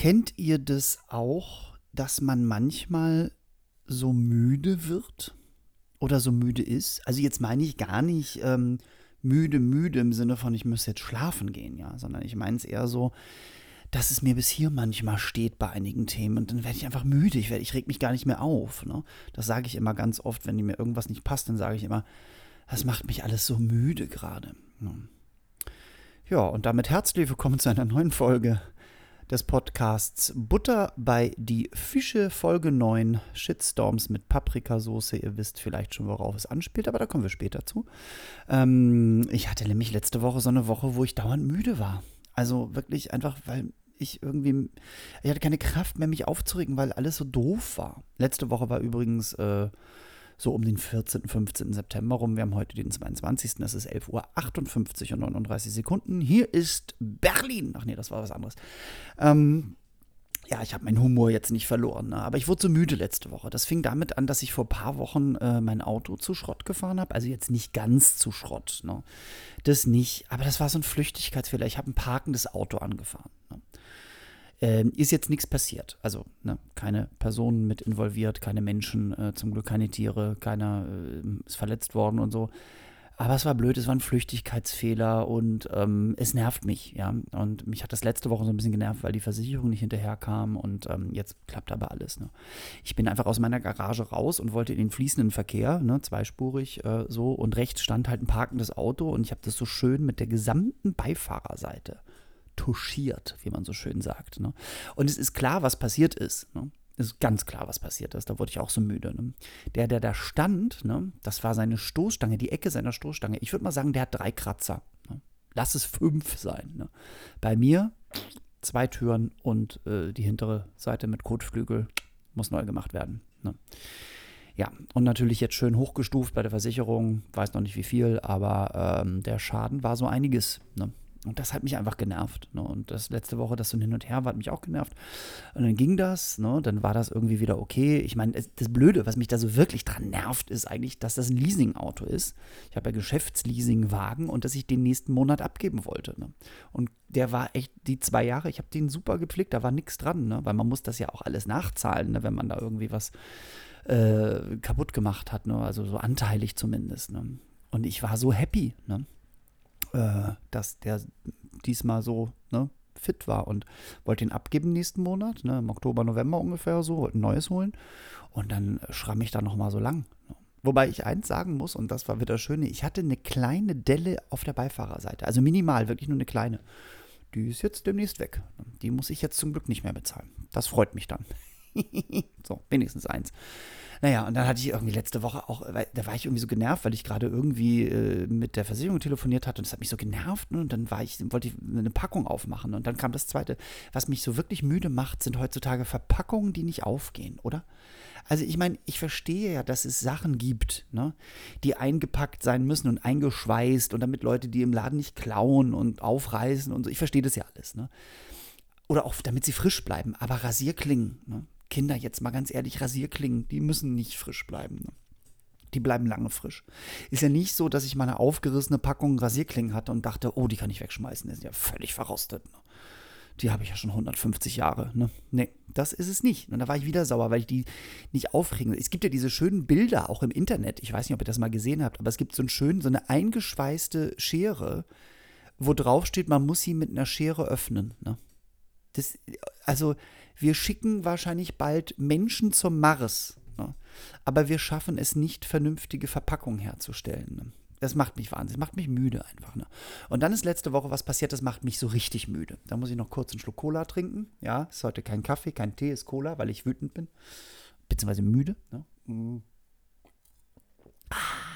Kennt ihr das auch, dass man manchmal so müde wird oder so müde ist? Also jetzt meine ich gar nicht ähm, müde, müde im Sinne von, ich müsste jetzt schlafen gehen, ja, sondern ich meine es eher so, dass es mir bis hier manchmal steht bei einigen Themen und dann werde ich einfach müde, ich, werd, ich reg mich gar nicht mehr auf. Ne? Das sage ich immer ganz oft, wenn mir irgendwas nicht passt, dann sage ich immer, das macht mich alles so müde gerade. Ne? Ja, und damit herzlich willkommen zu einer neuen Folge des Podcasts Butter bei die Fische, Folge 9, Shitstorms mit Paprikasauce. Ihr wisst vielleicht schon, worauf es anspielt, aber da kommen wir später zu. Ähm, ich hatte nämlich letzte Woche so eine Woche, wo ich dauernd müde war. Also wirklich einfach, weil ich irgendwie, ich hatte keine Kraft mehr, mich aufzuregen, weil alles so doof war. Letzte Woche war übrigens äh, so um den 14., 15. September rum. Wir haben heute den 22. Es ist 11.58 Uhr und 39 Sekunden. Hier ist Berlin. Ach nee, das war was anderes. Ähm, ja, ich habe meinen Humor jetzt nicht verloren, ne? aber ich wurde so müde letzte Woche. Das fing damit an, dass ich vor ein paar Wochen äh, mein Auto zu Schrott gefahren habe. Also jetzt nicht ganz zu Schrott, ne? das nicht, aber das war so ein Flüchtigkeitsfehler. Ich habe ein parkendes Auto angefahren. Ne? Ähm, ist jetzt nichts passiert. Also ne, keine Personen mit involviert, keine Menschen, äh, zum Glück keine Tiere, keiner äh, ist verletzt worden und so. Aber es war blöd, es war ein Flüchtigkeitsfehler und ähm, es nervt mich, ja. Und mich hat das letzte Woche so ein bisschen genervt, weil die Versicherung nicht hinterherkam und ähm, jetzt klappt aber alles. Ne? Ich bin einfach aus meiner Garage raus und wollte in den fließenden Verkehr, ne, zweispurig äh, so, und rechts stand halt ein parkendes Auto und ich habe das so schön mit der gesamten Beifahrerseite touchiert, wie man so schön sagt. Ne? Und es ist klar, was passiert ist. Ne? Es ist ganz klar, was passiert ist. Da wurde ich auch so müde. Ne? Der, der da stand, ne, das war seine Stoßstange, die Ecke seiner Stoßstange. Ich würde mal sagen, der hat drei Kratzer. Ne? Lass es fünf sein. Ne? Bei mir zwei Türen und äh, die hintere Seite mit Kotflügel muss neu gemacht werden. Ja, und natürlich jetzt schön hochgestuft bei der Versicherung, weiß noch nicht wie viel, aber ähm, der Schaden war so einiges. Ne? Und das hat mich einfach genervt. Ne? Und das letzte Woche, das so hin und her war, hat mich auch genervt. Und dann ging das, ne? dann war das irgendwie wieder okay. Ich meine, das Blöde, was mich da so wirklich dran nervt, ist eigentlich, dass das ein Leasing-Auto ist. Ich habe ja Geschäftsleasing-Wagen und dass ich den nächsten Monat abgeben wollte. Ne? Und der war echt die zwei Jahre, ich habe den super gepflegt, da war nichts dran, ne? weil man muss das ja auch alles nachzahlen, ne? wenn man da irgendwie was äh, kaputt gemacht hat, ne? also so anteilig zumindest. Ne? Und ich war so happy. Ne? Äh, dass der diesmal so ne, fit war und wollte ihn abgeben nächsten Monat, ne, im Oktober, November ungefähr so, wollte ein neues holen. Und dann schramm ich da nochmal so lang. Ne. Wobei ich eins sagen muss, und das war wieder das Schöne, ich hatte eine kleine Delle auf der Beifahrerseite, also minimal, wirklich nur eine kleine. Die ist jetzt demnächst weg. Die muss ich jetzt zum Glück nicht mehr bezahlen. Das freut mich dann. so, wenigstens eins. Naja, und dann hatte ich irgendwie letzte Woche auch, da war ich irgendwie so genervt, weil ich gerade irgendwie äh, mit der Versicherung telefoniert hatte und das hat mich so genervt. Ne? Und dann war ich, wollte ich eine Packung aufmachen. Und dann kam das zweite. Was mich so wirklich müde macht, sind heutzutage Verpackungen, die nicht aufgehen, oder? Also ich meine, ich verstehe ja, dass es Sachen gibt, ne, die eingepackt sein müssen und eingeschweißt und damit Leute die im Laden nicht klauen und aufreißen und so. Ich verstehe das ja alles, ne? Oder auch damit sie frisch bleiben. Aber Rasierklingen, ne? Kinder, jetzt mal ganz ehrlich, Rasierklingen, die müssen nicht frisch bleiben. Ne? Die bleiben lange frisch. Ist ja nicht so, dass ich mal eine aufgerissene Packung Rasierklingen hatte und dachte, oh, die kann ich wegschmeißen. Die sind ja völlig verrostet. Ne? Die habe ich ja schon 150 Jahre. Ne? Nee, das ist es nicht. Und da war ich wieder sauer, weil ich die nicht aufregen. Es gibt ja diese schönen Bilder auch im Internet. Ich weiß nicht, ob ihr das mal gesehen habt, aber es gibt so, einen schönen, so eine eingeschweißte Schere, wo drauf steht, man muss sie mit einer Schere öffnen. Ne? Das, also, wir schicken wahrscheinlich bald Menschen zum Mars, ne? aber wir schaffen es nicht, vernünftige Verpackungen herzustellen. Ne? Das macht mich wahnsinnig, macht mich müde einfach. Ne? Und dann ist letzte Woche was passiert, das macht mich so richtig müde. Da muss ich noch kurz einen Schluck Cola trinken. Ja, ist heute kein Kaffee, kein Tee, ist Cola, weil ich wütend bin. Beziehungsweise müde. Ne? Mm. Ah.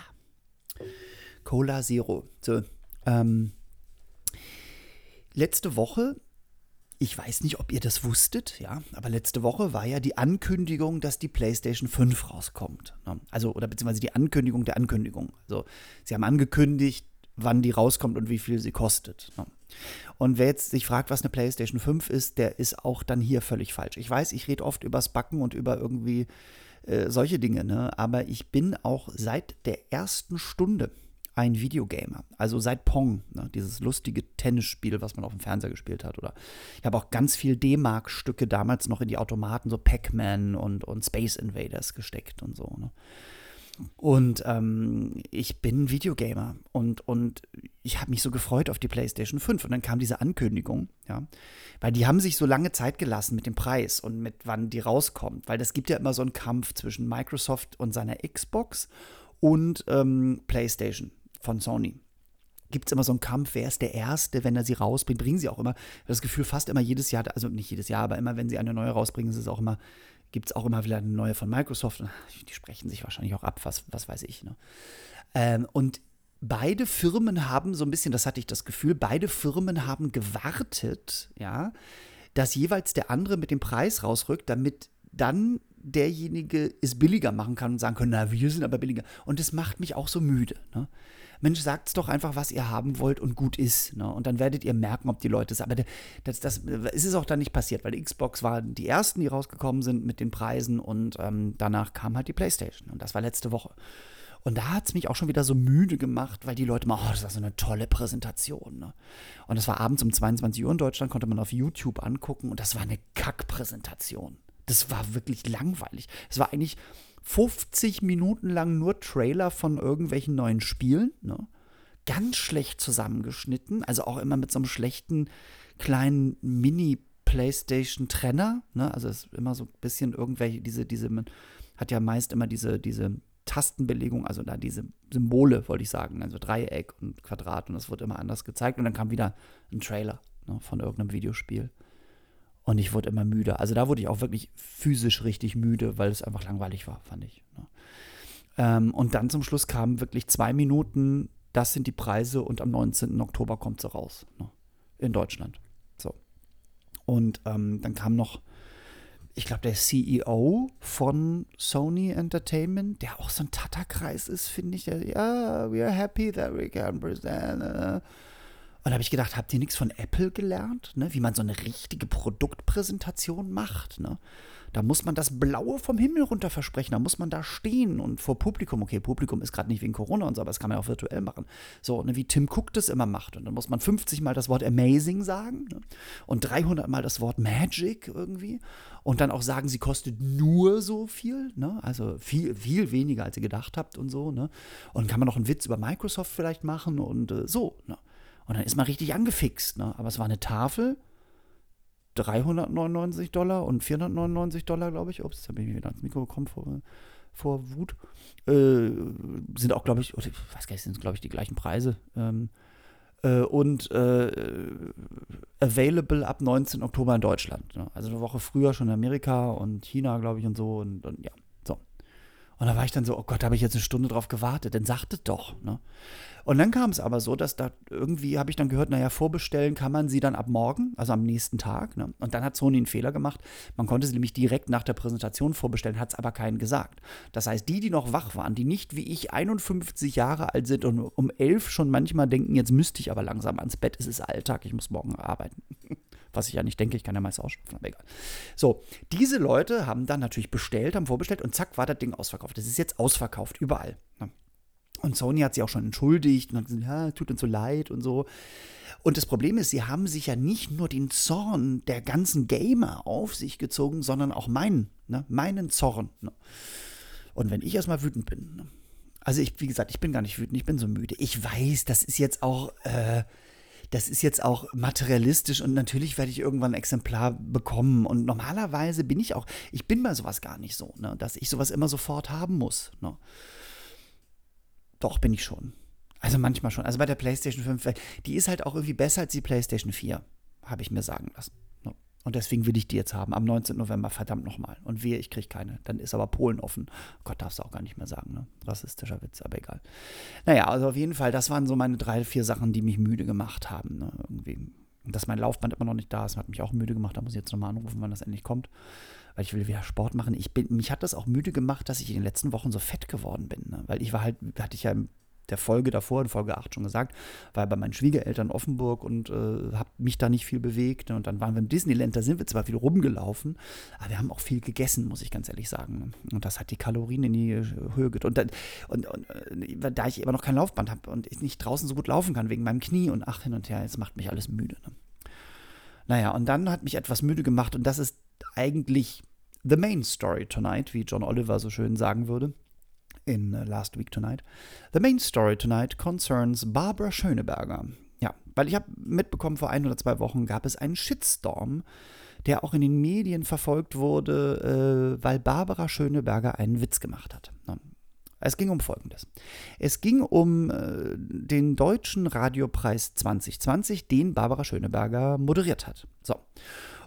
Cola Zero. So, ähm, letzte Woche ich weiß nicht, ob ihr das wusstet, ja, aber letzte Woche war ja die Ankündigung, dass die PlayStation 5 rauskommt. Ne? Also, oder beziehungsweise die Ankündigung der Ankündigung. Also, sie haben angekündigt, wann die rauskommt und wie viel sie kostet. Ne? Und wer jetzt sich fragt, was eine PlayStation 5 ist, der ist auch dann hier völlig falsch. Ich weiß, ich rede oft übers Backen und über irgendwie äh, solche Dinge, ne? aber ich bin auch seit der ersten Stunde ein Videogamer. Also seit Pong, ne, dieses lustige Tennisspiel, was man auf dem Fernseher gespielt hat. Oder ich habe auch ganz viel D-Mark-Stücke damals noch in die Automaten, so Pac-Man und, und Space Invaders gesteckt und so. Ne? Und ähm, ich bin Videogamer und, und ich habe mich so gefreut auf die PlayStation 5. Und dann kam diese Ankündigung, ja. Weil die haben sich so lange Zeit gelassen mit dem Preis und mit wann die rauskommt. Weil das gibt ja immer so einen Kampf zwischen Microsoft und seiner Xbox und ähm, PlayStation von Sony gibt es immer so einen Kampf, wer ist der Erste, wenn er sie rausbringt, bringen sie auch immer. Das Gefühl fast immer jedes Jahr, also nicht jedes Jahr, aber immer, wenn sie eine neue rausbringen, ist es auch immer, gibt es auch immer wieder eine neue von Microsoft. Die sprechen sich wahrscheinlich auch ab, was, was weiß ich. Ne? Ähm, und beide Firmen haben so ein bisschen, das hatte ich das Gefühl, beide Firmen haben gewartet, ja, dass jeweils der andere mit dem Preis rausrückt, damit dann derjenige es billiger machen kann und sagen können, na, wir sind aber billiger. Und das macht mich auch so müde. Ne? Mensch, sagt's doch einfach, was ihr haben wollt und gut ist. Ne? Und dann werdet ihr merken, ob die Leute es. Aber das, das, ist es auch dann nicht passiert, weil die Xbox waren die ersten, die rausgekommen sind mit den Preisen und ähm, danach kam halt die PlayStation. Und das war letzte Woche. Und da hat es mich auch schon wieder so müde gemacht, weil die Leute mal, oh, das war so eine tolle Präsentation. Ne? Und das war abends um 22 Uhr in Deutschland, konnte man auf YouTube angucken und das war eine Kackpräsentation. Das war wirklich langweilig. Es war eigentlich 50 Minuten lang nur Trailer von irgendwelchen neuen Spielen. Ne? Ganz schlecht zusammengeschnitten, also auch immer mit so einem schlechten kleinen Mini-Playstation-Trenner. Ne? Also es ist immer so ein bisschen irgendwelche, diese, diese, man hat ja meist immer diese, diese Tastenbelegung, also da diese Symbole, wollte ich sagen, also Dreieck und Quadrat und das wird immer anders gezeigt und dann kam wieder ein Trailer ne, von irgendeinem Videospiel. Und ich wurde immer müde. Also da wurde ich auch wirklich physisch richtig müde, weil es einfach langweilig war, fand ich. Ne? Ähm, und dann zum Schluss kamen wirklich zwei Minuten, das sind die Preise und am 19. Oktober kommt sie raus. Ne? In Deutschland. So. Und ähm, dann kam noch, ich glaube, der CEO von Sony Entertainment, der auch so ein Tata-Kreis ist, finde ich. Ja, yeah, we are happy that we can present. Uh, und da habe ich gedacht, habt ihr nichts von Apple gelernt, ne? wie man so eine richtige Produktpräsentation macht? Ne? Da muss man das Blaue vom Himmel runter versprechen, da muss man da stehen und vor Publikum, okay, Publikum ist gerade nicht wegen Corona und so, aber das kann man ja auch virtuell machen. So, ne, wie Tim Cook das immer macht. Und dann muss man 50 Mal das Wort Amazing sagen ne? und 300 Mal das Wort Magic irgendwie. Und dann auch sagen, sie kostet nur so viel, ne? also viel, viel weniger, als ihr gedacht habt und so. Ne? Und kann man noch einen Witz über Microsoft vielleicht machen und äh, so. Ne? Und dann ist man richtig angefixt. Ne? Aber es war eine Tafel, 399 Dollar und 499 Dollar, glaube ich. Ups, jetzt habe ich wieder ans Mikro bekommen vor, vor Wut. Äh, sind auch, glaube ich, oder ich weiß gar nicht, sind, glaube ich, die gleichen Preise. Ähm, äh, und äh, available ab 19. Oktober in Deutschland. Ne? Also eine Woche früher schon in Amerika und China, glaube ich, und so. Und, und ja, so. Und da war ich dann so, oh Gott, habe ich jetzt eine Stunde drauf gewartet, dann sagt es doch. Ne? Und dann kam es aber so, dass da irgendwie, habe ich dann gehört, naja, vorbestellen kann man sie dann ab morgen, also am nächsten Tag. Ne? Und dann hat Sony einen Fehler gemacht. Man konnte sie nämlich direkt nach der Präsentation vorbestellen, hat es aber keinen gesagt. Das heißt, die, die noch wach waren, die nicht wie ich 51 Jahre alt sind und um 11 schon manchmal denken, jetzt müsste ich aber langsam ans Bett, es ist Alltag, ich muss morgen arbeiten. Was ich ja nicht denke, ich kann ja meist ausschlafen, aber egal. So, diese Leute haben dann natürlich bestellt, haben vorbestellt und zack war das Ding ausverkauft. Das ist jetzt ausverkauft, überall. Ne? Und Sony hat sich auch schon entschuldigt und hat gesagt, ja, tut uns so leid und so. Und das Problem ist, sie haben sich ja nicht nur den Zorn der ganzen Gamer auf sich gezogen, sondern auch meinen, ne? meinen Zorn. Ne? Und wenn ich erstmal wütend bin, ne? also ich, wie gesagt, ich bin gar nicht wütend, ich bin so müde. Ich weiß, das ist jetzt auch, äh, das ist jetzt auch materialistisch und natürlich werde ich irgendwann ein Exemplar bekommen. Und normalerweise bin ich auch, ich bin bei sowas gar nicht so, ne? dass ich sowas immer sofort haben muss. Ne? Doch, bin ich schon. Also manchmal schon. Also bei der PlayStation 5, die ist halt auch irgendwie besser als die PlayStation 4, habe ich mir sagen lassen. Und deswegen will ich die jetzt haben, am 19. November, verdammt nochmal. Und wehe, ich kriege keine. Dann ist aber Polen offen. Gott, darfst du auch gar nicht mehr sagen, ne? Rassistischer Witz, aber egal. Naja, also auf jeden Fall, das waren so meine drei, vier Sachen, die mich müde gemacht haben. Ne? Irgendwie. Dass mein Laufband immer noch nicht da ist, hat mich auch müde gemacht. Da muss ich jetzt nochmal anrufen, wann das endlich kommt. Weil ich will wieder Sport machen. Ich bin, mich hat das auch müde gemacht, dass ich in den letzten Wochen so fett geworden bin. Ne? Weil ich war halt, hatte ich ja im der Folge davor, in Folge 8 schon gesagt, war bei meinen Schwiegereltern in Offenburg und äh, habe mich da nicht viel bewegt. Und dann waren wir im Disneyland, da sind wir zwar viel rumgelaufen, aber wir haben auch viel gegessen, muss ich ganz ehrlich sagen. Und das hat die Kalorien in die äh, Höhe gedrückt. Und, und, und äh, da ich immer noch kein Laufband habe und ich nicht draußen so gut laufen kann wegen meinem Knie und ach hin und her, jetzt macht mich alles müde. Ne? Naja, und dann hat mich etwas müde gemacht und das ist eigentlich the main story tonight, wie John Oliver so schön sagen würde in uh, Last Week Tonight. The main story tonight concerns Barbara Schöneberger. Ja, weil ich habe mitbekommen, vor ein oder zwei Wochen gab es einen Shitstorm, der auch in den Medien verfolgt wurde, äh, weil Barbara Schöneberger einen Witz gemacht hat. Es ging um Folgendes. Es ging um äh, den Deutschen Radiopreis 2020, den Barbara Schöneberger moderiert hat. So.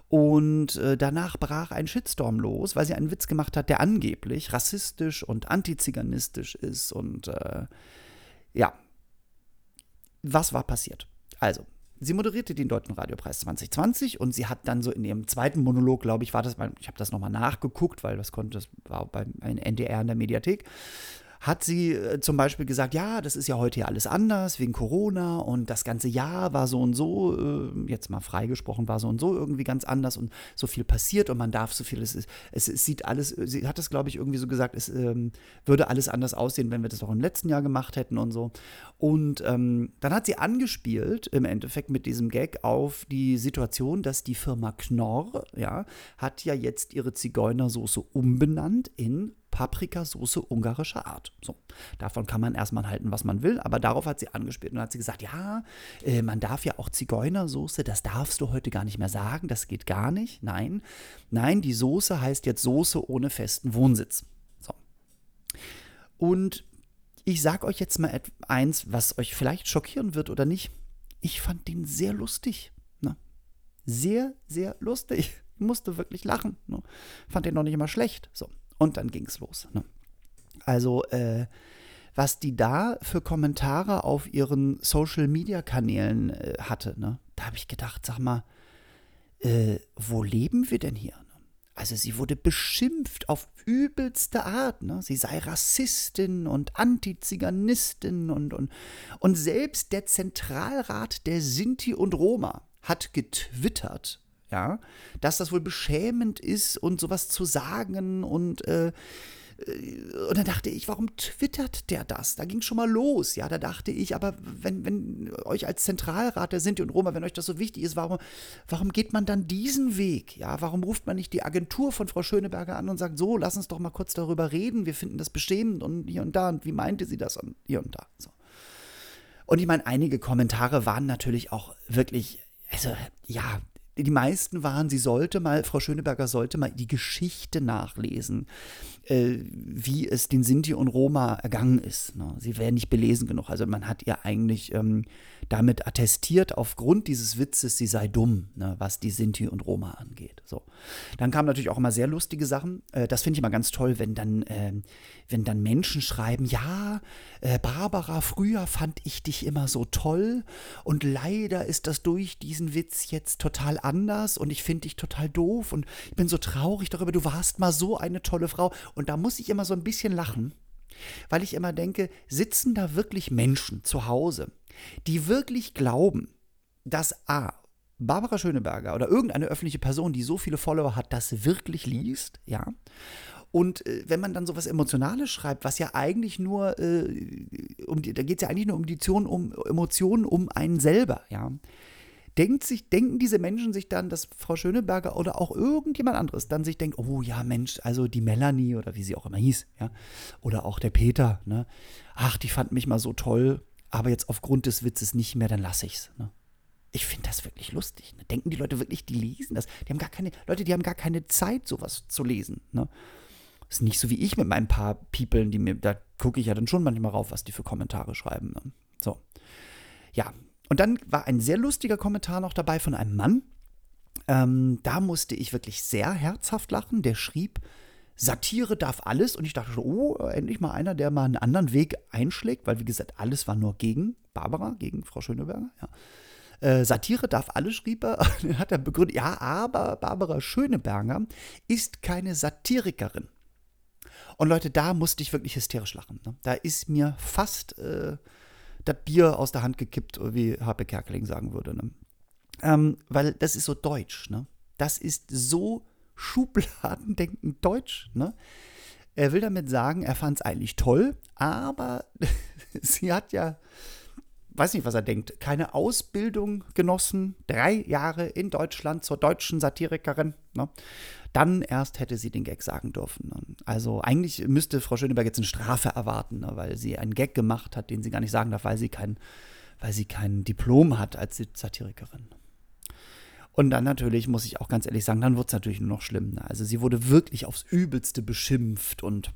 Und äh, danach brach ein Shitstorm los, weil sie einen Witz gemacht hat, der angeblich rassistisch und antiziganistisch ist. Und äh, ja, was war passiert? Also, sie moderierte den Deutschen Radiopreis 2020 und sie hat dann so in ihrem zweiten Monolog, glaube ich, war das, ich habe das nochmal nachgeguckt, weil das konnte, das war beim NDR in der Mediathek hat sie äh, zum Beispiel gesagt, ja, das ist ja heute ja alles anders wegen Corona und das ganze Jahr war so und so, äh, jetzt mal freigesprochen, war so und so irgendwie ganz anders und so viel passiert und man darf so viel, es, es, es sieht alles, sie hat das glaube ich irgendwie so gesagt, es ähm, würde alles anders aussehen, wenn wir das auch im letzten Jahr gemacht hätten und so. Und ähm, dann hat sie angespielt im Endeffekt mit diesem Gag auf die Situation, dass die Firma Knorr, ja, hat ja jetzt ihre Zigeunersoße umbenannt in Paprikasauce ungarischer Art. So, davon kann man erstmal halten, was man will, aber darauf hat sie angespielt und hat sie gesagt, ja, äh, man darf ja auch Zigeunersoße, das darfst du heute gar nicht mehr sagen, das geht gar nicht. Nein, nein, die Soße heißt jetzt Soße ohne festen Wohnsitz. So. Und ich sage euch jetzt mal eins, was euch vielleicht schockieren wird oder nicht. Ich fand den sehr lustig. Ne? Sehr, sehr lustig. Musste wirklich lachen. Ne? Fand den noch nicht immer schlecht. So. Und dann ging es los. Ne? Also, äh, was die da für Kommentare auf ihren Social-Media-Kanälen äh, hatte, ne? da habe ich gedacht, sag mal, äh, wo leben wir denn hier? Ne? Also sie wurde beschimpft auf übelste Art. Ne? Sie sei Rassistin und Antiziganistin und, und, und selbst der Zentralrat der Sinti und Roma hat getwittert, ja, dass das wohl beschämend ist und sowas zu sagen und äh, und dann dachte ich, warum twittert der das? Da ging schon mal los, ja. Da dachte ich, aber wenn, wenn euch als Zentralrat der Sinti und Roma, wenn euch das so wichtig ist, warum, warum geht man dann diesen Weg? Ja, warum ruft man nicht die Agentur von Frau Schöneberger an und sagt, so, lass uns doch mal kurz darüber reden, wir finden das beschämend und hier und da und wie meinte sie das und hier und da. So. Und ich meine, einige Kommentare waren natürlich auch wirklich, also ja, die meisten waren, sie sollte mal, Frau Schöneberger sollte mal die Geschichte nachlesen, äh, wie es den Sinti und Roma ergangen ist. Ne? Sie wäre nicht belesen genug. Also man hat ihr eigentlich ähm, damit attestiert, aufgrund dieses Witzes, sie sei dumm, ne? was die Sinti und Roma angeht. So. Dann kamen natürlich auch immer sehr lustige Sachen. Äh, das finde ich immer ganz toll, wenn dann, äh, wenn dann Menschen schreiben, ja, äh, Barbara, früher fand ich dich immer so toll und leider ist das durch diesen Witz jetzt total anders und ich finde dich total doof und ich bin so traurig darüber, du warst mal so eine tolle Frau. Und da muss ich immer so ein bisschen lachen, weil ich immer denke, sitzen da wirklich Menschen zu Hause, die wirklich glauben, dass A, Barbara Schöneberger oder irgendeine öffentliche Person, die so viele Follower hat, das wirklich liest, ja. Und äh, wenn man dann sowas Emotionales schreibt, was ja eigentlich nur, äh, um die, da geht es ja eigentlich nur um die Emotionen um, Emotionen um einen selber, ja denkt sich, denken diese Menschen sich dann, dass Frau Schöneberger oder auch irgendjemand anderes dann sich denkt, oh ja, Mensch, also die Melanie oder wie sie auch immer hieß, ja, oder auch der Peter, ne, ach, die fand mich mal so toll, aber jetzt aufgrund des Witzes nicht mehr, dann lasse ich's, ne. Ich finde das wirklich lustig. Ne? Denken die Leute wirklich, die lesen das? Die haben gar keine, Leute, die haben gar keine Zeit, sowas zu lesen. Ne? Ist nicht so wie ich mit meinen paar People, die mir, da gucke ich ja dann schon manchmal rauf, was die für Kommentare schreiben. Ne? So. Ja, und dann war ein sehr lustiger Kommentar noch dabei von einem Mann. Ähm, da musste ich wirklich sehr herzhaft lachen. Der schrieb, Satire darf alles. Und ich dachte schon, oh, endlich mal einer, der mal einen anderen Weg einschlägt, weil wie gesagt, alles war nur gegen Barbara, gegen Frau Schöneberger. Ja. Äh, Satire darf alles, schrieb er. Dann hat er begründet, ja, aber Barbara Schöneberger ist keine Satirikerin. Und Leute, da musste ich wirklich hysterisch lachen. Ne? Da ist mir fast äh, das Bier aus der Hand gekippt, wie Harpe Kerkeling sagen würde. Ne? Ähm, weil das ist so deutsch. Ne? Das ist so schubladendenkend deutsch. Ne? Er will damit sagen, er fand es eigentlich toll, aber sie hat ja, weiß nicht, was er denkt, keine Ausbildung genossen, drei Jahre in Deutschland zur deutschen Satirikerin. Ne? Dann erst hätte sie den Gag sagen dürfen. Also eigentlich müsste Frau Schöneberg jetzt eine Strafe erwarten, ne? weil sie einen Gag gemacht hat, den sie gar nicht sagen darf, weil sie kein, weil sie kein Diplom hat als Satirikerin. Und dann natürlich, muss ich auch ganz ehrlich sagen, dann wird es natürlich nur noch schlimm. Ne? Also sie wurde wirklich aufs Übelste beschimpft und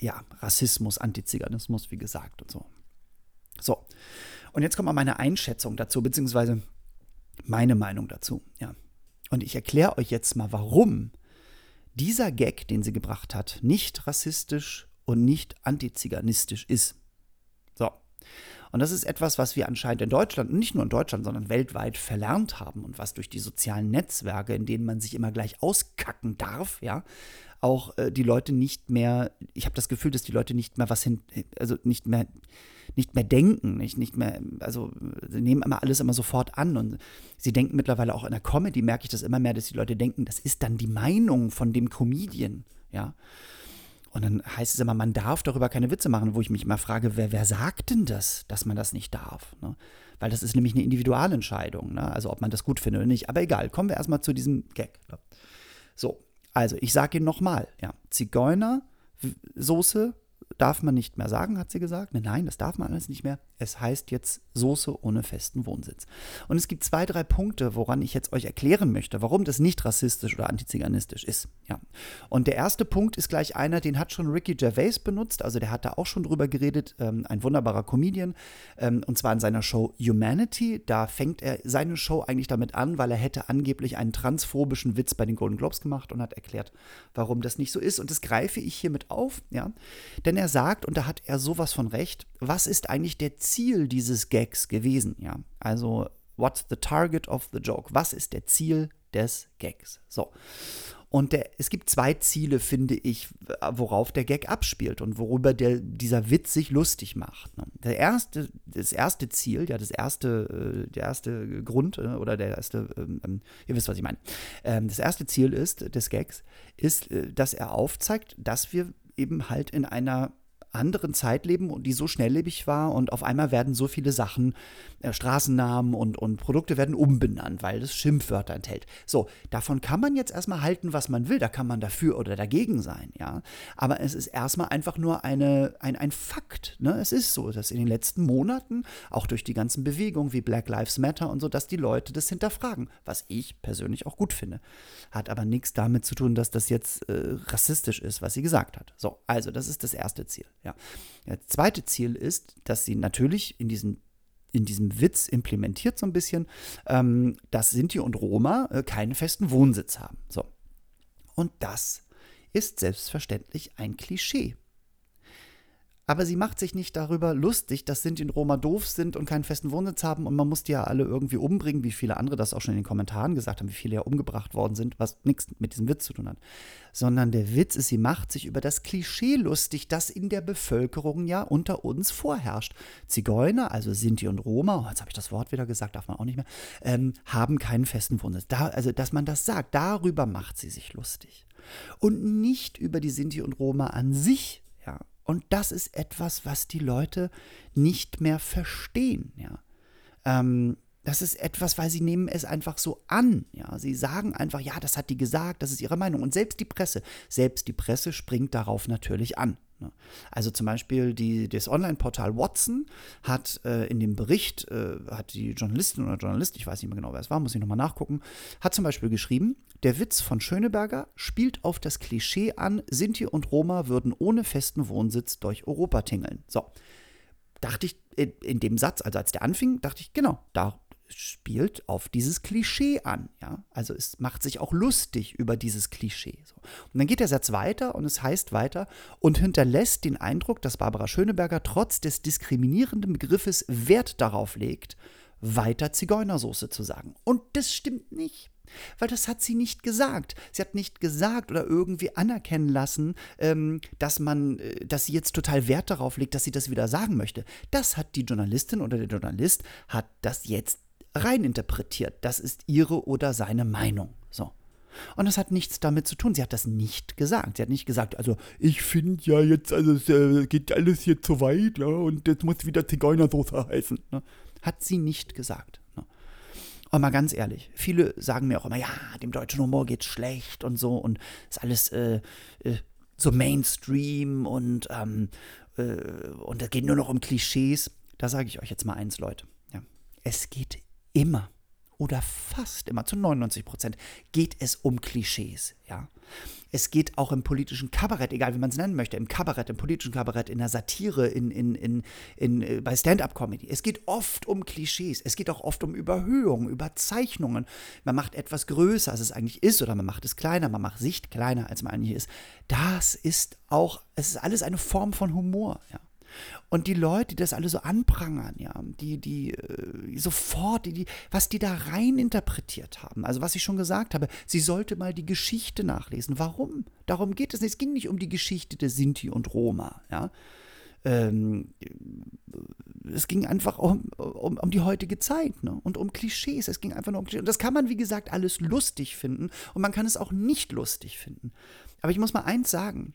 ja, Rassismus, Antiziganismus, wie gesagt und so. So, und jetzt kommt mal meine Einschätzung dazu, beziehungsweise meine Meinung dazu. Ja. Und ich erkläre euch jetzt mal, warum dieser Gag, den sie gebracht hat, nicht rassistisch und nicht antiziganistisch ist. So. Und das ist etwas, was wir anscheinend in Deutschland, nicht nur in Deutschland, sondern weltweit verlernt haben und was durch die sozialen Netzwerke, in denen man sich immer gleich auskacken darf, ja, auch äh, die Leute nicht mehr, ich habe das Gefühl, dass die Leute nicht mehr was hin, also nicht mehr, nicht mehr denken, nicht, nicht mehr, also sie nehmen immer alles immer sofort an und sie denken mittlerweile auch in der Comedy, merke ich das immer mehr, dass die Leute denken, das ist dann die Meinung von dem Comedian, ja. Und dann heißt es immer, man darf darüber keine Witze machen, wo ich mich immer frage, wer, wer sagt denn das, dass man das nicht darf? Ne? Weil das ist nämlich eine Individualentscheidung, ne? also ob man das gut findet oder nicht. Aber egal, kommen wir erstmal zu diesem Gag. Ne? So, also ich sage ihn nochmal, ja, Zigeunersoße darf man nicht mehr sagen, hat sie gesagt. Nein, das darf man alles nicht mehr. Es heißt jetzt Soße ohne festen Wohnsitz. Und es gibt zwei, drei Punkte, woran ich jetzt euch erklären möchte, warum das nicht rassistisch oder antiziganistisch ist. Ja. Und der erste Punkt ist gleich einer, den hat schon Ricky Gervais benutzt, also der hat da auch schon drüber geredet, ähm, ein wunderbarer Comedian, ähm, und zwar in seiner Show Humanity. Da fängt er seine Show eigentlich damit an, weil er hätte angeblich einen transphobischen Witz bei den Golden Globes gemacht und hat erklärt, warum das nicht so ist. Und das greife ich hiermit auf, ja. Denn er sagt, und da hat er sowas von recht, was ist eigentlich der Ziel Ziel dieses Gags gewesen? Ja, also what's the target of the joke? Was ist der Ziel des Gags? So. Und der, es gibt zwei Ziele, finde ich, worauf der Gag abspielt und worüber der, dieser Witz sich lustig macht. Ne? Der erste, das erste Ziel, ja, das erste, äh, der erste Grund äh, oder der erste, ähm, ähm, ihr wisst, was ich meine. Ähm, das erste Ziel ist, des Gags, ist, äh, dass er aufzeigt, dass wir eben halt in einer anderen Zeit leben und die so schnelllebig war und auf einmal werden so viele Sachen, äh, Straßennamen und, und Produkte werden umbenannt, weil es Schimpfwörter enthält. So, davon kann man jetzt erstmal halten, was man will, da kann man dafür oder dagegen sein, ja. Aber es ist erstmal einfach nur eine, ein, ein Fakt, ne? Es ist so, dass in den letzten Monaten, auch durch die ganzen Bewegungen wie Black Lives Matter und so, dass die Leute das hinterfragen, was ich persönlich auch gut finde. Hat aber nichts damit zu tun, dass das jetzt äh, rassistisch ist, was sie gesagt hat. So, also das ist das erste Ziel. Ja. Das zweite Ziel ist, dass sie natürlich in diesen in diesem Witz implementiert so ein bisschen, ähm, dass Sinti und Roma äh, keinen festen Wohnsitz haben. So. Und das ist selbstverständlich ein Klischee. Aber sie macht sich nicht darüber lustig, dass Sinti und Roma doof sind und keinen festen Wohnsitz haben und man muss die ja alle irgendwie umbringen, wie viele andere das auch schon in den Kommentaren gesagt haben, wie viele ja umgebracht worden sind, was nichts mit diesem Witz zu tun hat. Sondern der Witz ist, sie macht sich über das Klischee lustig, das in der Bevölkerung ja unter uns vorherrscht. Zigeuner, also Sinti und Roma, oh, jetzt habe ich das Wort wieder gesagt, darf man auch nicht mehr, ähm, haben keinen festen Wohnsitz. Da, also, dass man das sagt, darüber macht sie sich lustig. Und nicht über die Sinti und Roma an sich, und das ist etwas, was die Leute nicht mehr verstehen. Ja. Ähm, das ist etwas, weil sie nehmen es einfach so an. Ja, sie sagen einfach, ja, das hat die gesagt, das ist ihre Meinung. Und selbst die Presse, selbst die Presse springt darauf natürlich an. Ne? Also zum Beispiel die, das Online-Portal Watson hat äh, in dem Bericht, äh, hat die Journalistin oder Journalist, ich weiß nicht mehr genau, wer es war, muss ich nochmal nachgucken, hat zum Beispiel geschrieben, der Witz von Schöneberger spielt auf das Klischee an, Sinti und Roma würden ohne festen Wohnsitz durch Europa tingeln. So, dachte ich in, in dem Satz, also als der anfing, dachte ich, genau, da spielt auf dieses Klischee an. Ja? Also es macht sich auch lustig über dieses Klischee. So. Und dann geht der Satz weiter und es heißt weiter und hinterlässt den Eindruck, dass Barbara Schöneberger trotz des diskriminierenden Begriffes Wert darauf legt, weiter Zigeunersoße zu sagen. Und das stimmt nicht. Weil das hat sie nicht gesagt. Sie hat nicht gesagt oder irgendwie anerkennen lassen, ähm, dass man, äh, dass sie jetzt total Wert darauf legt, dass sie das wieder sagen möchte. Das hat die Journalistin oder der Journalist hat das jetzt reininterpretiert. Das ist ihre oder seine Meinung. So. Und das hat nichts damit zu tun. Sie hat das nicht gesagt. Sie hat nicht gesagt, also ich finde ja jetzt, also es äh, geht alles hier zu weit, ja, und jetzt muss wieder Zigeunersoße heißen. Ne? Hat sie nicht gesagt. Ne? Und mal ganz ehrlich, viele sagen mir auch immer, ja, dem deutschen Humor geht's schlecht und so und ist alles äh, äh, so Mainstream und, ähm, äh, und es geht nur noch um Klischees. Da sage ich euch jetzt mal eins, Leute. Ja. Es geht immer oder fast immer zu 99 Prozent geht es um Klischees. Ja, es geht auch im politischen Kabarett, egal wie man es nennen möchte, im Kabarett, im politischen Kabarett, in der Satire, in, in, in, in, äh, bei Stand-up-Comedy. Es geht oft um Klischees. Es geht auch oft um Überhöhungen, Überzeichnungen. Man macht etwas größer, als es eigentlich ist, oder man macht es kleiner, man macht Sicht kleiner, als man eigentlich ist. Das ist auch, es ist alles eine Form von Humor. Ja. Und die Leute, die das alle so anprangern, ja, die, die äh, sofort, die, was die da rein interpretiert haben, also was ich schon gesagt habe, sie sollte mal die Geschichte nachlesen. Warum? Darum geht es nicht. Es ging nicht um die Geschichte der Sinti und Roma, ja. Ähm, es ging einfach um, um, um, die heutige Zeit ne? und um Klischees. Es ging einfach nur um Klischees. Und das kann man, wie gesagt, alles lustig finden und man kann es auch nicht lustig finden. Aber ich muss mal eins sagen: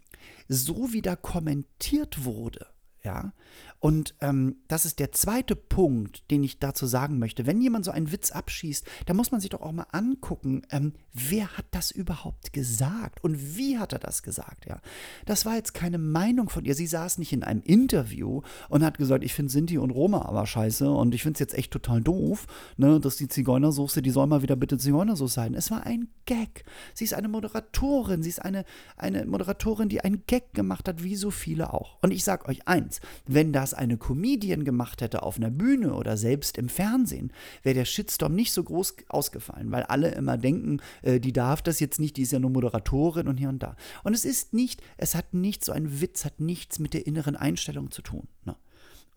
So wie da kommentiert wurde, ja. Und ähm, das ist der zweite Punkt, den ich dazu sagen möchte. Wenn jemand so einen Witz abschießt, dann muss man sich doch auch mal angucken, ähm, wer hat das überhaupt gesagt und wie hat er das gesagt, ja. Das war jetzt keine Meinung von ihr. Sie saß nicht in einem Interview und hat gesagt, ich finde Sinti und Roma aber scheiße und ich finde es jetzt echt total doof, ne, dass die Zigeunersoße, die soll mal wieder bitte Zigeunersoße sein. Es war ein Gag. Sie ist eine Moderatorin, sie ist eine, eine Moderatorin, die einen Gag gemacht hat, wie so viele auch. Und ich sag euch eins, wenn das eine Comedian gemacht hätte auf einer Bühne oder selbst im Fernsehen, wäre der Shitstorm nicht so groß ausgefallen, weil alle immer denken, äh, die darf das jetzt nicht, die ist ja nur Moderatorin und hier und da. Und es ist nicht, es hat nichts, so ein Witz hat nichts mit der inneren Einstellung zu tun. Ne?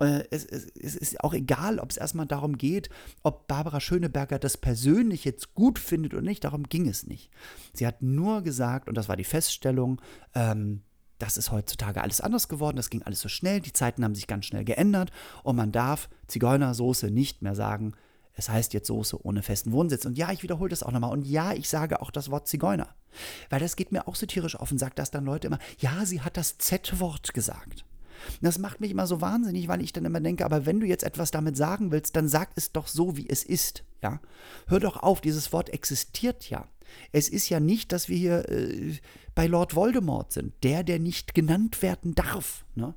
Äh, es, es, es, ist auch egal, ob es erstmal darum geht, ob Barbara Schöneberger das persönlich jetzt gut findet oder nicht, darum ging es nicht. Sie hat nur gesagt, und das war die Feststellung, ähm, das ist heutzutage alles anders geworden, das ging alles so schnell, die Zeiten haben sich ganz schnell geändert und man darf Zigeunersoße nicht mehr sagen, es heißt jetzt Soße ohne festen Wohnsitz. Und ja, ich wiederhole das auch nochmal. Und ja, ich sage auch das Wort Zigeuner. Weil das geht mir auch so tierisch auf und sagt das dann Leute immer, ja, sie hat das Z-Wort gesagt. Das macht mich immer so wahnsinnig, weil ich dann immer denke, aber wenn du jetzt etwas damit sagen willst, dann sag es doch so, wie es ist. Ja? Hör doch auf, dieses Wort existiert ja. Es ist ja nicht, dass wir hier äh, bei Lord Voldemort sind, der, der nicht genannt werden darf. Ne?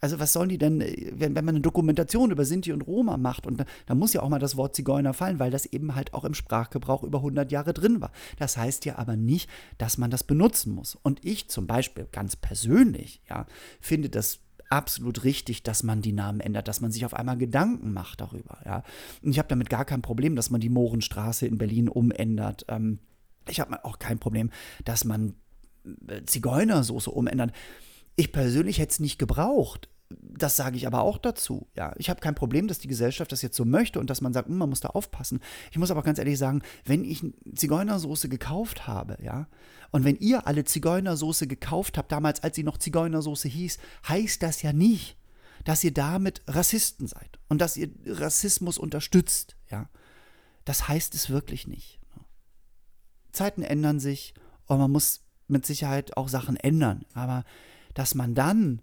Also was sollen die denn, äh, wenn, wenn man eine Dokumentation über Sinti und Roma macht und da, da, muss ja auch mal das Wort Zigeuner fallen, weil das eben halt auch im Sprachgebrauch über 100 Jahre drin war. Das heißt ja aber nicht, dass man das benutzen muss. Und ich zum Beispiel ganz persönlich, ja, finde das absolut richtig, dass man die Namen ändert, dass man sich auf einmal Gedanken macht darüber, ja. Und ich habe damit gar kein Problem, dass man die Mohrenstraße in Berlin umändert. Ähm, ich habe auch kein Problem, dass man äh, Zigeunersoße umändert. Ich persönlich hätte es nicht gebraucht. Das sage ich aber auch dazu. Ja, ich habe kein Problem, dass die Gesellschaft das jetzt so möchte und dass man sagt, hm, man muss da aufpassen. Ich muss aber ganz ehrlich sagen, wenn ich Zigeunersoße gekauft habe, ja, und wenn ihr alle Zigeunersoße gekauft habt, damals als sie noch Zigeunersoße hieß, heißt das ja nicht, dass ihr damit Rassisten seid und dass ihr Rassismus unterstützt, ja. Das heißt es wirklich nicht. Zeiten ändern sich und man muss mit Sicherheit auch Sachen ändern. Aber dass man dann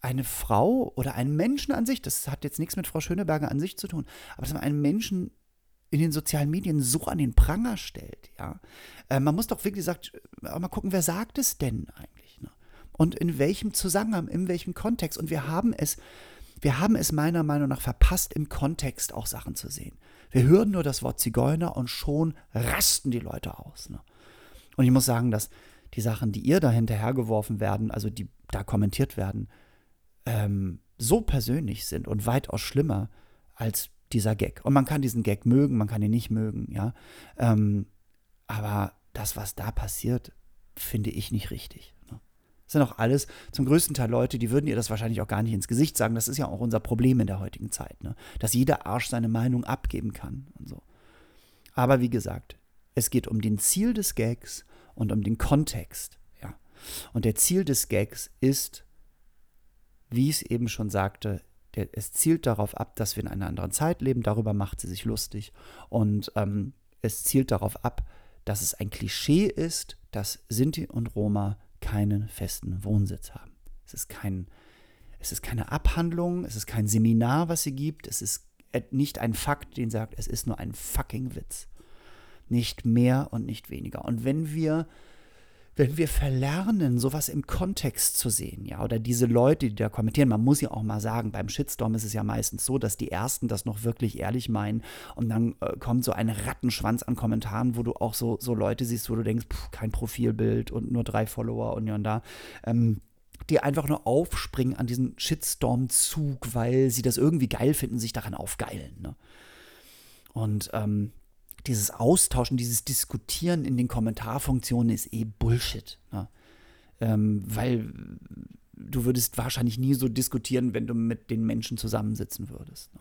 eine Frau oder einen Menschen an sich, das hat jetzt nichts mit Frau Schöneberger an sich zu tun, aber dass man einen Menschen in den sozialen Medien so an den Pranger stellt, ja. Äh, man muss doch wirklich gesagt, äh, mal gucken, wer sagt es denn eigentlich? Ne? Und in welchem Zusammenhang, in welchem Kontext? Und wir haben es, wir haben es meiner Meinung nach verpasst, im Kontext auch Sachen zu sehen. Wir hören nur das Wort Zigeuner und schon rasten die Leute aus. Ne? Und ich muss sagen, dass die Sachen, die ihr da hinterhergeworfen werden, also die da kommentiert werden, ähm, so persönlich sind und weitaus schlimmer als dieser Gag. Und man kann diesen Gag mögen, man kann ihn nicht mögen, ja. Ähm, aber das, was da passiert, finde ich nicht richtig. Sind auch alles zum größten Teil Leute, die würden ihr das wahrscheinlich auch gar nicht ins Gesicht sagen. Das ist ja auch unser Problem in der heutigen Zeit, ne? dass jeder Arsch seine Meinung abgeben kann und so. Aber wie gesagt, Es geht um den Ziel des Gags und um den Kontext. Ja. Und der Ziel des Gags ist, wie ich es eben schon sagte, der, es zielt darauf ab, dass wir in einer anderen Zeit leben. Darüber macht sie sich lustig. Und ähm, es zielt darauf ab, dass es ein Klischee ist, dass Sinti und Roma keinen festen Wohnsitz haben. Es ist kein, es ist keine Abhandlung, es ist kein Seminar, was sie gibt, es ist nicht ein Fakt, den sagt, es ist nur ein fucking Witz. Nicht mehr und nicht weniger. Und wenn wir wenn wir verlernen, sowas im Kontext zu sehen, ja, oder diese Leute, die da kommentieren, man muss ja auch mal sagen, beim Shitstorm ist es ja meistens so, dass die Ersten das noch wirklich ehrlich meinen und dann äh, kommt so ein Rattenschwanz an Kommentaren, wo du auch so, so Leute siehst, wo du denkst, pff, kein Profilbild und nur drei Follower und ja und da. Ähm, die einfach nur aufspringen an diesen Shitstorm-Zug, weil sie das irgendwie geil finden, sich daran aufgeilen. Ne? Und ähm, dieses Austauschen, dieses Diskutieren in den Kommentarfunktionen ist eh Bullshit. Ne? Ähm, weil du würdest wahrscheinlich nie so diskutieren, wenn du mit den Menschen zusammensitzen würdest. Ne?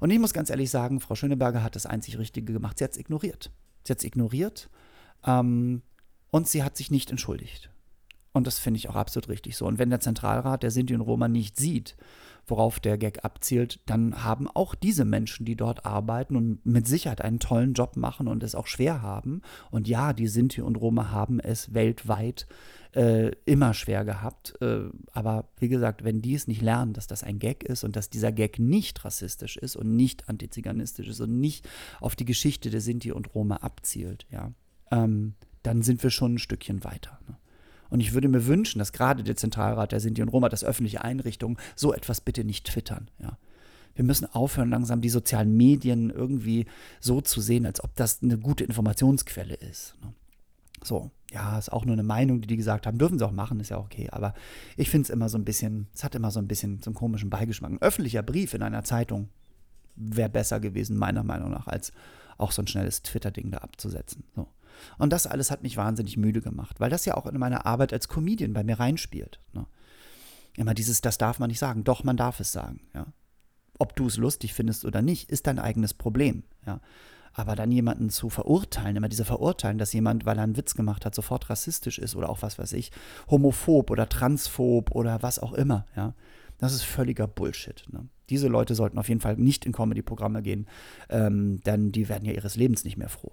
Und ich muss ganz ehrlich sagen, Frau Schöneberger hat das einzig Richtige gemacht. Sie hat es ignoriert. Sie hat es ignoriert ähm, und sie hat sich nicht entschuldigt. Und das finde ich auch absolut richtig so. Und wenn der Zentralrat der Sinti und Roma nicht sieht, worauf der Gag abzielt, dann haben auch diese Menschen, die dort arbeiten und mit Sicherheit einen tollen Job machen und es auch schwer haben. Und ja, die Sinti und Roma haben es weltweit äh, immer schwer gehabt. Äh, aber wie gesagt, wenn die es nicht lernen, dass das ein Gag ist und dass dieser Gag nicht rassistisch ist und nicht antiziganistisch ist und nicht auf die Geschichte der Sinti und Roma abzielt, ja, ähm, dann sind wir schon ein Stückchen weiter. Ne? Und ich würde mir wünschen, dass gerade der Zentralrat der Sinti und Roma, das öffentliche Einrichtungen, so etwas bitte nicht twittern. Ja. Wir müssen aufhören, langsam die sozialen Medien irgendwie so zu sehen, als ob das eine gute Informationsquelle ist. Ne. So, ja, ist auch nur eine Meinung, die die gesagt haben. Dürfen sie auch machen, ist ja okay. Aber ich finde es immer so ein bisschen, es hat immer so ein bisschen so einen komischen Beigeschmack. Ein öffentlicher Brief in einer Zeitung wäre besser gewesen, meiner Meinung nach, als auch so ein schnelles Twitter-Ding da abzusetzen. So. Und das alles hat mich wahnsinnig müde gemacht, weil das ja auch in meiner Arbeit als Comedian bei mir reinspielt. Ne? Immer dieses, das darf man nicht sagen. Doch, man darf es sagen. Ja? Ob du es lustig findest oder nicht, ist dein eigenes Problem. Ja? Aber dann jemanden zu verurteilen, immer diese Verurteilen, dass jemand, weil er einen Witz gemacht hat, sofort rassistisch ist oder auch was weiß ich, homophob oder transphob oder was auch immer, ja, das ist völliger Bullshit. Ne? Diese Leute sollten auf jeden Fall nicht in Comedy-Programme gehen, ähm, denn die werden ja ihres Lebens nicht mehr froh.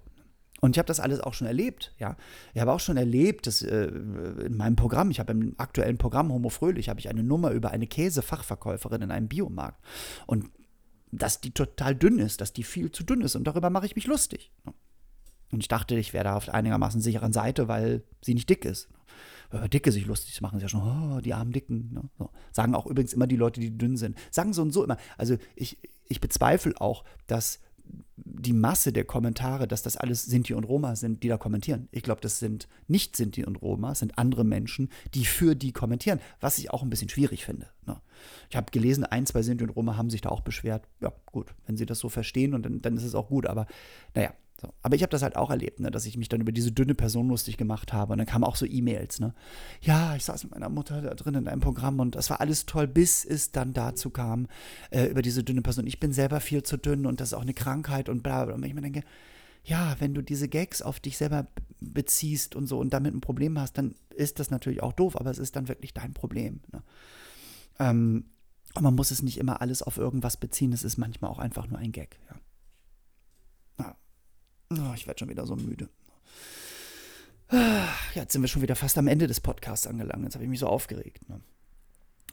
Und ich habe das alles auch schon erlebt, ja. Ich habe auch schon erlebt, dass äh, in meinem Programm, ich habe im aktuellen Programm Homo Fröhlich, habe ich eine Nummer über eine Käsefachverkäuferin in einem Biomarkt. Und dass die total dünn ist, dass die viel zu dünn ist. Und darüber mache ich mich lustig. Und ich dachte, ich wäre da auf einigermaßen sicheren Seite, weil sie nicht dick ist. Über Dicke sich lustig machen, ist ja schon, oh, die armen Dicken. Ne? So. Sagen auch übrigens immer die Leute, die dünn sind. Sagen so und so immer. Also ich, ich bezweifle auch, dass die Masse der Kommentare, dass das alles Sinti und Roma sind, die da kommentieren. Ich glaube, das sind nicht Sinti und Roma, sind andere Menschen, die für die kommentieren, was ich auch ein bisschen schwierig finde. Ne? Ich habe gelesen, ein, zwei Sinti und Roma haben sich da auch beschwert. Ja, gut, wenn sie das so verstehen und dann, dann ist es auch gut. Aber naja, so. Aber ich habe das halt auch erlebt, ne, dass ich mich dann über diese dünne Person lustig gemacht habe. Und dann kamen auch so E-Mails, ne? Ja, ich saß mit meiner Mutter da drin in einem Programm und das war alles toll, bis es dann dazu kam, äh, über diese dünne Person. Ich bin selber viel zu dünn und das ist auch eine Krankheit und bla bla. Und ich mir denke, ja, wenn du diese Gags auf dich selber beziehst und so und damit ein Problem hast, dann ist das natürlich auch doof, aber es ist dann wirklich dein Problem. Ne? Ähm, und man muss es nicht immer alles auf irgendwas beziehen, es ist manchmal auch einfach nur ein Gag, ja. Oh, ich werde schon wieder so müde. Ja, jetzt sind wir schon wieder fast am Ende des Podcasts angelangt. Jetzt habe ich mich so aufgeregt. Ne?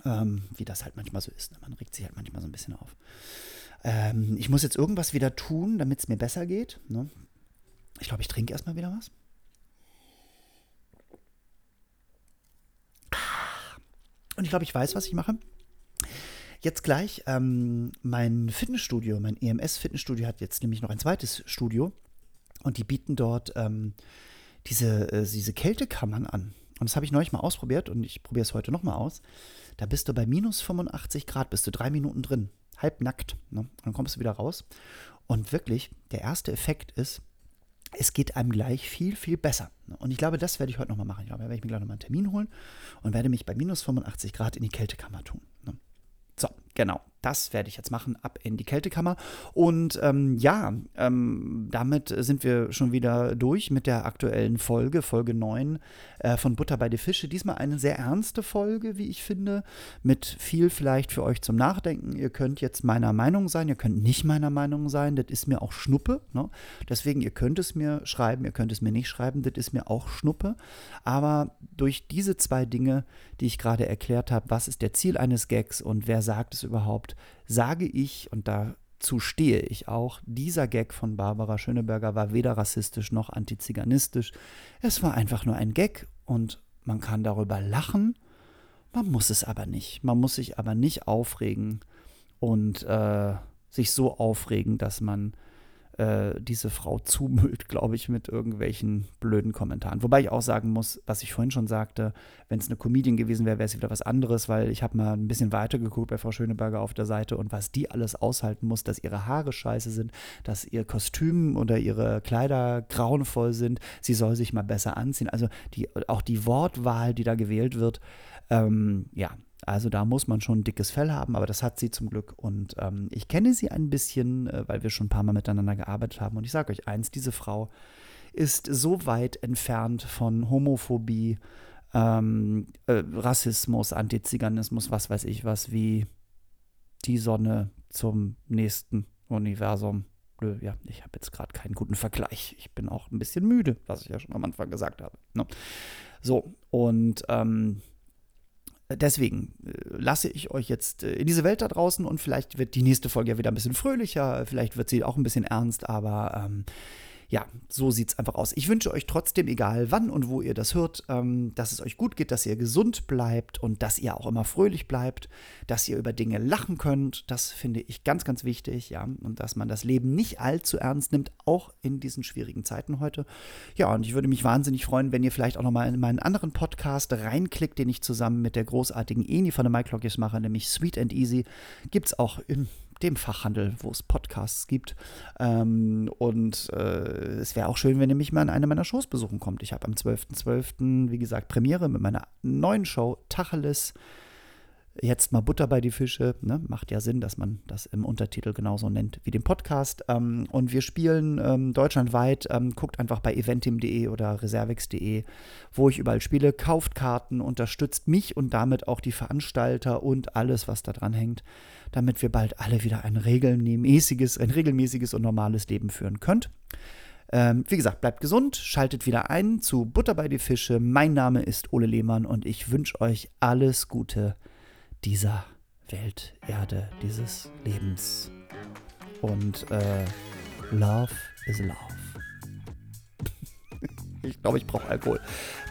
Ähm, wie das halt manchmal so ist. Ne? Man regt sich halt manchmal so ein bisschen auf. Ähm, ich muss jetzt irgendwas wieder tun, damit es mir besser geht. Ne? Ich glaube, ich trinke erstmal wieder was. Und ich glaube, ich weiß, was ich mache. Jetzt gleich, ähm, mein Fitnessstudio, mein EMS-Fitnessstudio hat jetzt nämlich noch ein zweites Studio. Und die bieten dort ähm, diese, äh, diese Kältekammern an. Und das habe ich neulich mal ausprobiert und ich probiere es heute nochmal aus. Da bist du bei minus 85 Grad, bist du drei Minuten drin, halb nackt. Ne? Und dann kommst du wieder raus. Und wirklich, der erste Effekt ist, es geht einem gleich viel, viel besser. Ne? Und ich glaube, das werde ich heute nochmal machen. Ich glaube, da werde ich mir gleich nochmal einen Termin holen und werde mich bei minus 85 Grad in die Kältekammer tun. Ne? So, genau das werde ich jetzt machen, ab in die Kältekammer. Und ähm, ja, ähm, damit sind wir schon wieder durch mit der aktuellen Folge, Folge 9 äh, von Butter bei die Fische. Diesmal eine sehr ernste Folge, wie ich finde, mit viel vielleicht für euch zum Nachdenken. Ihr könnt jetzt meiner Meinung sein, ihr könnt nicht meiner Meinung sein, das ist mir auch Schnuppe. Ne? Deswegen, ihr könnt es mir schreiben, ihr könnt es mir nicht schreiben, das ist mir auch Schnuppe. Aber durch diese zwei Dinge, die ich gerade erklärt habe, was ist der Ziel eines Gags und wer sagt es überhaupt, sage ich, und dazu stehe ich auch, dieser Gag von Barbara Schöneberger war weder rassistisch noch antiziganistisch. Es war einfach nur ein Gag und man kann darüber lachen, man muss es aber nicht. Man muss sich aber nicht aufregen und äh, sich so aufregen, dass man äh, diese Frau zumüllt, glaube ich, mit irgendwelchen blöden Kommentaren. Wobei ich auch sagen muss, was ich vorhin schon sagte, wenn es eine Comedian gewesen wäre, wäre es wieder was anderes, weil ich habe mal ein bisschen weiter geguckt bei Frau Schöneberger auf der Seite und was die alles aushalten muss, dass ihre Haare scheiße sind, dass ihr Kostüm oder ihre Kleider grauenvoll sind, sie soll sich mal besser anziehen. Also die, auch die Wortwahl, die da gewählt wird, ähm, ja, also da muss man schon ein dickes Fell haben, aber das hat sie zum Glück. Und ähm, ich kenne sie ein bisschen, äh, weil wir schon ein paar Mal miteinander gearbeitet haben. Und ich sage euch eins, diese Frau ist so weit entfernt von Homophobie, ähm, äh, Rassismus, Antiziganismus, was weiß ich was, wie die Sonne zum nächsten Universum. Ja, ich habe jetzt gerade keinen guten Vergleich. Ich bin auch ein bisschen müde, was ich ja schon am Anfang gesagt habe. Ne? So, und ähm, deswegen äh, lasse ich euch jetzt äh, in diese Welt da draußen und vielleicht wird die nächste Folge ja wieder ein bisschen fröhlicher, vielleicht wird sie auch ein bisschen ernst, aber ähm, ja, so sieht es einfach aus. Ich wünsche euch trotzdem, egal wann und wo ihr das hört, ähm, dass es euch gut geht, dass ihr gesund bleibt und dass ihr auch immer fröhlich bleibt, dass ihr über Dinge lachen könnt. Das finde ich ganz, ganz wichtig, ja. Und dass man das Leben nicht allzu ernst nimmt, auch in diesen schwierigen Zeiten heute. Ja, und ich würde mich wahnsinnig freuen, wenn ihr vielleicht auch nochmal in meinen anderen Podcast reinklickt, den ich zusammen mit der großartigen Eni von der MyClockys mache, nämlich Sweet and Easy. Gibt es auch im dem Fachhandel, wo es Podcasts gibt. Ähm, und äh, es wäre auch schön, wenn ihr mich mal in eine meiner Shows besuchen kommt. Ich habe am 12.12., .12., wie gesagt, Premiere mit meiner neuen Show Tacheles jetzt mal Butter bei die Fische. Ne? Macht ja Sinn, dass man das im Untertitel genauso nennt wie den Podcast. Ähm, und wir spielen ähm, deutschlandweit. Ähm, guckt einfach bei eventim.de oder reservix.de, wo ich überall spiele. Kauft Karten, unterstützt mich und damit auch die Veranstalter und alles, was da dran hängt, damit wir bald alle wieder ein regelmäßiges, ein regelmäßiges und normales Leben führen könnt. Ähm, wie gesagt, bleibt gesund, schaltet wieder ein zu Butter bei die Fische. Mein Name ist Ole Lehmann und ich wünsche euch alles Gute dieser Welt, Erde, dieses Lebens. Und äh, Love is Love. ich glaube, ich brauche Alkohol.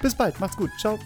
Bis bald, macht's gut, ciao.